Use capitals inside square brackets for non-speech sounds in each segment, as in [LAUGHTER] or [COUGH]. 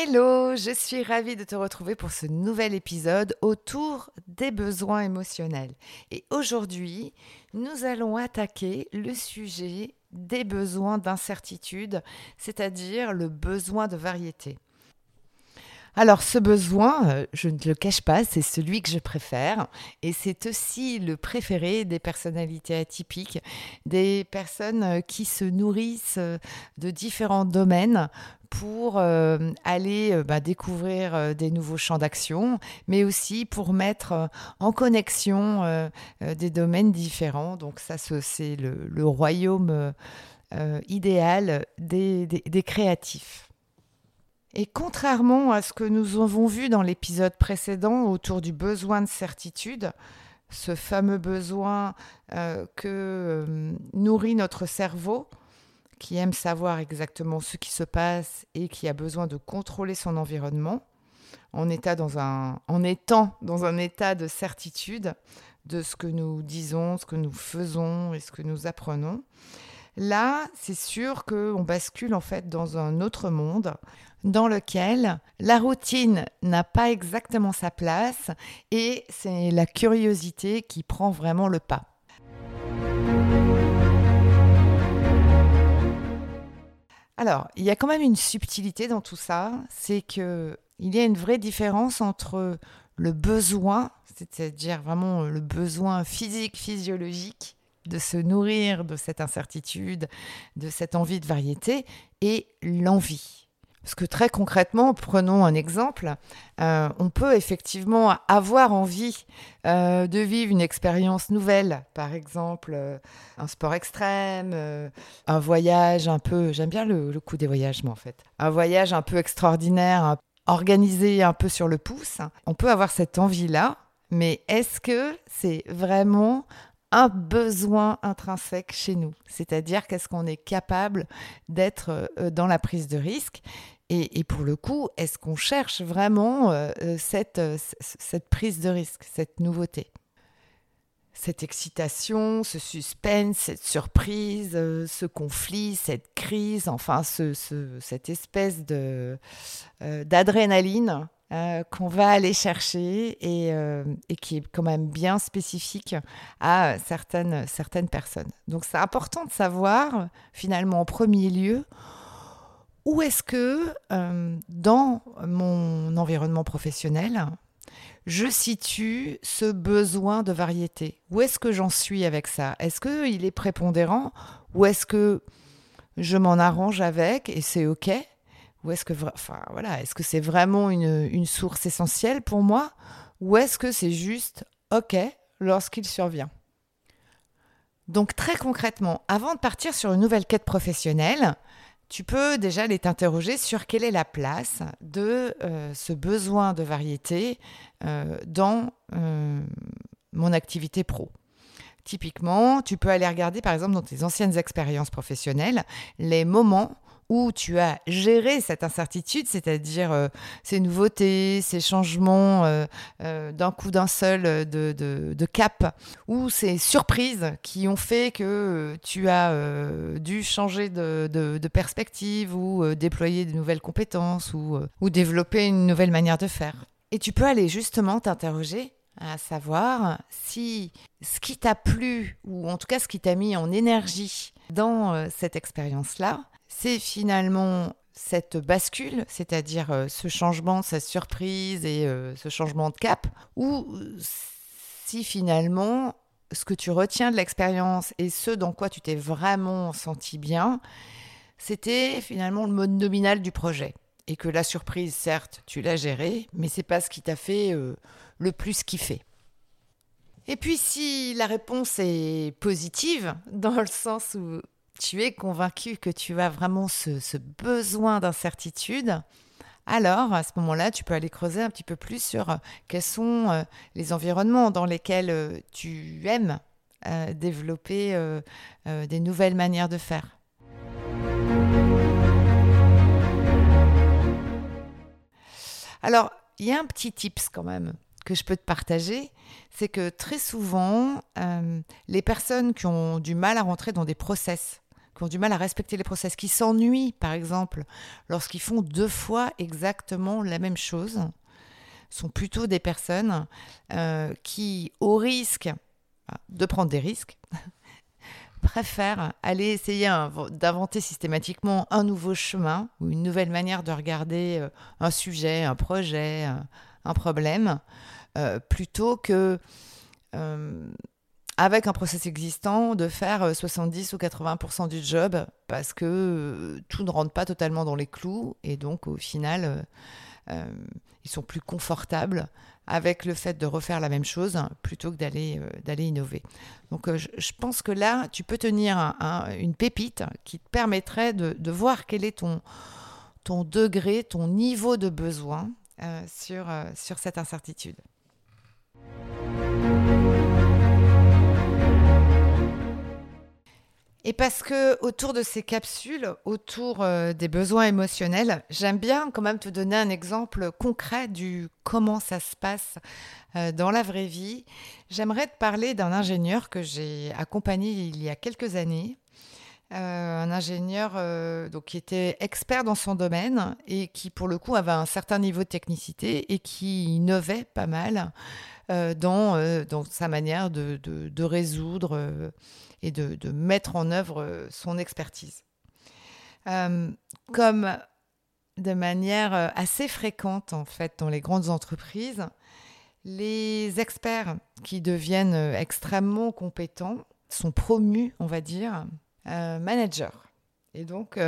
Hello, je suis ravie de te retrouver pour ce nouvel épisode autour des besoins émotionnels. Et aujourd'hui, nous allons attaquer le sujet des besoins d'incertitude, c'est-à-dire le besoin de variété. Alors ce besoin, euh, je ne le cache pas, c'est celui que je préfère et c'est aussi le préféré des personnalités atypiques, des personnes euh, qui se nourrissent euh, de différents domaines pour aller bah, découvrir des nouveaux champs d'action, mais aussi pour mettre en connexion des domaines différents. Donc ça, c'est le, royaume idéal des créatifs. Et contrairement à ce que nous avons vu dans l'épisode précédent autour du besoin de certitude, ce fameux besoin euh, que euh, nourrit notre cerveau, qui aime savoir exactement ce qui se passe et qui a besoin de contrôler son environnement, en, en étant dans un état de certitude de ce que nous disons, ce que nous faisons et ce que nous apprenons. Là, c'est sûr qu'on bascule en fait dans un autre monde dans lequel la routine n'a pas exactement sa place et c'est la curiosité qui prend vraiment le pas. Alors, il y a quand même une subtilité dans tout ça, c'est que il y a une vraie différence entre le besoin, c'est-à-dire vraiment le besoin physique, physiologique, de se nourrir de cette incertitude, de cette envie de variété, et l'envie. Parce que très concrètement, prenons un exemple, euh, on peut effectivement avoir envie euh, de vivre une expérience nouvelle, par exemple euh, un sport extrême, un voyage un peu, j'aime bien le, coup des voyages moi en fait, un voyage un peu extraordinaire, organisé un peu sur le pouce. On peut avoir cette envie-là, mais est-ce que c'est vraiment un besoin intrinsèque chez nous, c'est-à-dire qu'est-ce qu'on est capable d'être dans la prise de risque et, pour le coup, est-ce qu'on cherche vraiment euh, euh, euh, cette prise de risque, cette nouveauté? Cette excitation, ce suspense, cette surprise, ce conflit, cette crise, enfin ce, cette espèce de d'adrénaline qu'on va aller chercher et, et, qui est quand même bien spécifique à certaines, certaines personnes. Donc c'est important de savoir finalement en premier lieu où est-ce que euh, dans mon environnement professionnel, je situe ce besoin de variété. Où est-ce que j'en suis avec ça? Est-ce qu'il est prépondérant? Ou est-ce que je m'en arrange avec et c'est OK? Ou est-ce que, c'est vraiment une source essentielle pour moi? Ou est-ce que c'est juste OK lorsqu'il survient? Donc très concrètement, avant de partir sur une nouvelle quête professionnelle, tu peux déjà les t'interroger sur quelle est la place de euh, ce besoin de variété euh, dans euh, mon activité pro. Typiquement, tu peux aller regarder par exemple dans tes anciennes expériences professionnelles les moments où tu as géré cette incertitude, c'est-à-dire euh, ces nouveautés, ces changements euh, euh, d'un coup d'un seul de, de, cap, ou ces surprises qui ont fait que tu as dû changer de, de, perspective ou déployer de nouvelles compétences ou, ou développer une nouvelle manière de faire. Et tu peux aller justement t'interroger à savoir si ce qui t'a plu, ou en tout cas ce qui t'a mis en énergie dans cette expérience-là, c'est finalement cette bascule, c'est-à-dire euh, ce changement, cette surprise et euh, ce changement de cap, ou si finalement ce que tu retiens de l'expérience et ce dans quoi tu t'es vraiment senti bien, c'était finalement le mode nominal du projet. Et que la surprise, certes, tu l'as gérée, mais c'est pas ce qui t'a fait euh, le plus kiffer. Et puis si la réponse est positive, [LAUGHS] dans le sens où tu es convaincu que tu as vraiment ce, besoin d'incertitude, alors à ce moment-là, tu peux aller creuser un petit peu plus sur euh, quels sont euh, les environnements dans lesquels tu aimes développer des nouvelles manières de faire. Alors, il y a un petit tips quand même que je peux te partager, c'est que très souvent, euh, les personnes qui ont du mal à rentrer dans des process, qui ont du mal à respecter les process, qui s'ennuient par exemple lorsqu'ils font deux fois exactement la même chose, sont plutôt des personnes euh, qui, au risque de prendre des risques, [LAUGHS] préfère aller essayer d'inventer systématiquement un nouveau chemin ou une nouvelle manière de regarder euh, un sujet, un projet, un, problème, plutôt que euh, avec un process existant de faire 70 ou 80% du job parce que tout ne rentre pas totalement dans les clous et donc au final ils sont plus confortables avec le fait de refaire la même chose plutôt que d'aller euh, innover. Donc euh, je, pense que là, tu peux tenir une pépite qui te permettrait de, voir quel est ton, ton degré, ton niveau de besoin euh, sur, sur cette incertitude. Et parce que autour de ces capsules, autour euh, des besoins émotionnels, j'aime bien quand même te donner un exemple concret du comment ça se passe euh, dans la vraie vie. J'aimerais te parler d'un ingénieur que j'ai accompagné il y a quelques années. Euh, un ingénieur donc, qui était expert dans son domaine et qui, pour le coup, avait un certain niveau de technicité et qui innovait pas mal dans, dans, sa manière de, de, de résoudre et de, mettre en œuvre euh, son expertise. Euh, comme de manière euh, assez fréquente en fait dans les grandes entreprises, les experts qui deviennent extrêmement compétents sont promus, on va dire, managers. Et donc,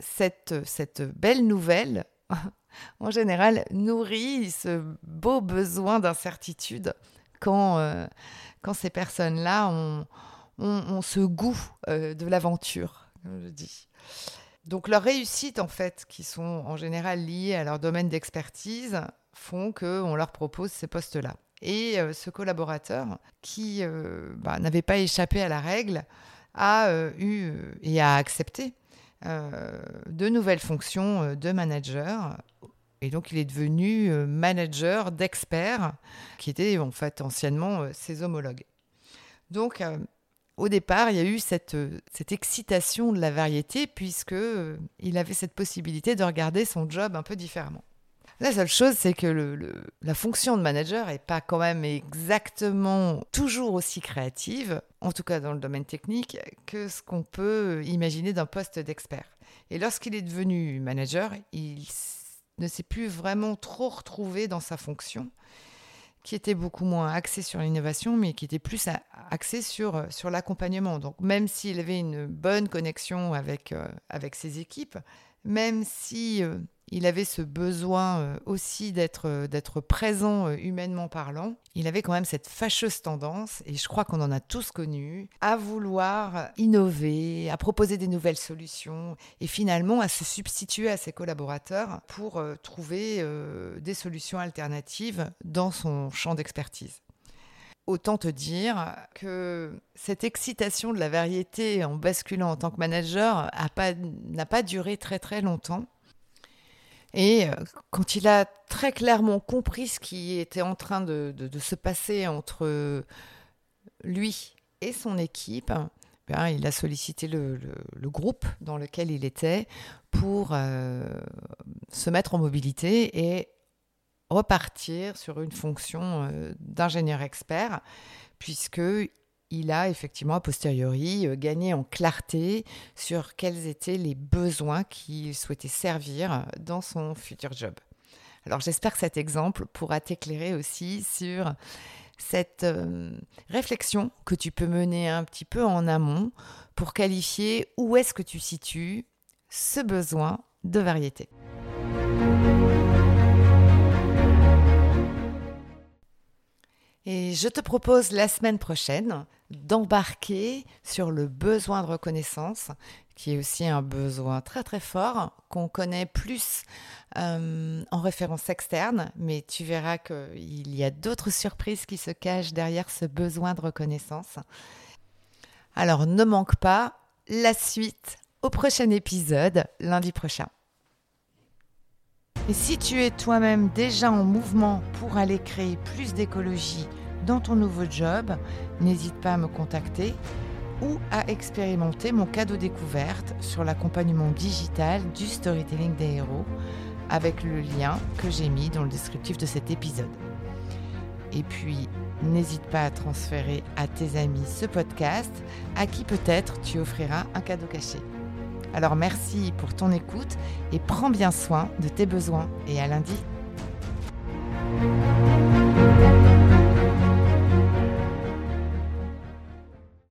cette, cette belle nouvelle, [LAUGHS] en général, nourrit ce beau besoin d'incertitude quand, quand ces personnes-là ont, ce goût euh, de l'aventure, comme je dis. Donc leurs réussites, en fait, qui sont en général liées à leur domaine d'expertise, font qu'on leur propose ces postes-là. Et euh, ce collaborateur, qui euh, bah, n'avait pas échappé à la règle, a eu et a accepté de nouvelles fonctions de manager et donc, il est devenu euh, manager d'experts qui étaient en fait anciennement euh, ses homologues. Donc, euh, au départ, il y a eu cette, excitation de la variété puisque il avait cette possibilité de regarder son job un peu différemment. La seule chose, c'est que la fonction de manager n'est pas quand même exactement toujours aussi créative, en tout cas dans le domaine technique, que ce qu'on peut imaginer d'un poste d'expert. Et lorsqu'il est devenu manager, il ne s'est plus vraiment trop retrouvé dans sa fonction, qui était beaucoup moins axée sur l'innovation, mais qui était plus axée sur, euh, sur l'accompagnement. Donc même s'il avait une bonne connexion avec, euh, avec ses équipes, même si euh, il avait ce besoin euh, aussi d'être euh, présent humainement parlant, il avait quand même cette fâcheuse tendance, et je crois qu'on en a tous connu, à vouloir innover, à proposer des nouvelles solutions, et finalement à se substituer à ses collaborateurs pour trouver des solutions alternatives dans son champ d'expertise. Autant te dire que cette excitation de la variété en basculant en tant que manager n'a pas, pas duré très très longtemps. Et euh, quand il a très clairement compris ce qui était en train de, se passer entre lui et son équipe, ben, il a sollicité le, groupe dans lequel il était pour euh, se mettre en mobilité et repartir sur une fonction euh, d'ingénieur expert, puisque il a effectivement a posteriori euh, gagné en clarté sur quels étaient les besoins qu'il souhaitait servir dans son futur job. Alors j'espère que cet exemple pourra t'éclairer aussi sur cette euh, réflexion que tu peux mener un petit peu en amont pour qualifier où est-ce que tu situes ce besoin de variété. Et je te propose la semaine prochaine d'embarquer sur le besoin de reconnaissance, qui est aussi un besoin très très fort, qu'on connaît plus euh, en référence externe, mais tu verras qu'il y a d'autres surprises qui se cachent derrière ce besoin de reconnaissance. Alors ne manque pas la suite au prochain épisode, lundi prochain. Et si tu es toi-même déjà en mouvement pour aller créer plus d'écologie dans ton nouveau job, n'hésite pas à me contacter ou à expérimenter mon cadeau découverte sur l'accompagnement digital du storytelling des héros avec le lien que j'ai mis dans le descriptif de cet épisode. Et puis, n'hésite pas à transférer à tes amis ce podcast à qui peut-être tu offriras un cadeau caché. Alors merci pour ton écoute et prends bien soin de tes besoins et à lundi.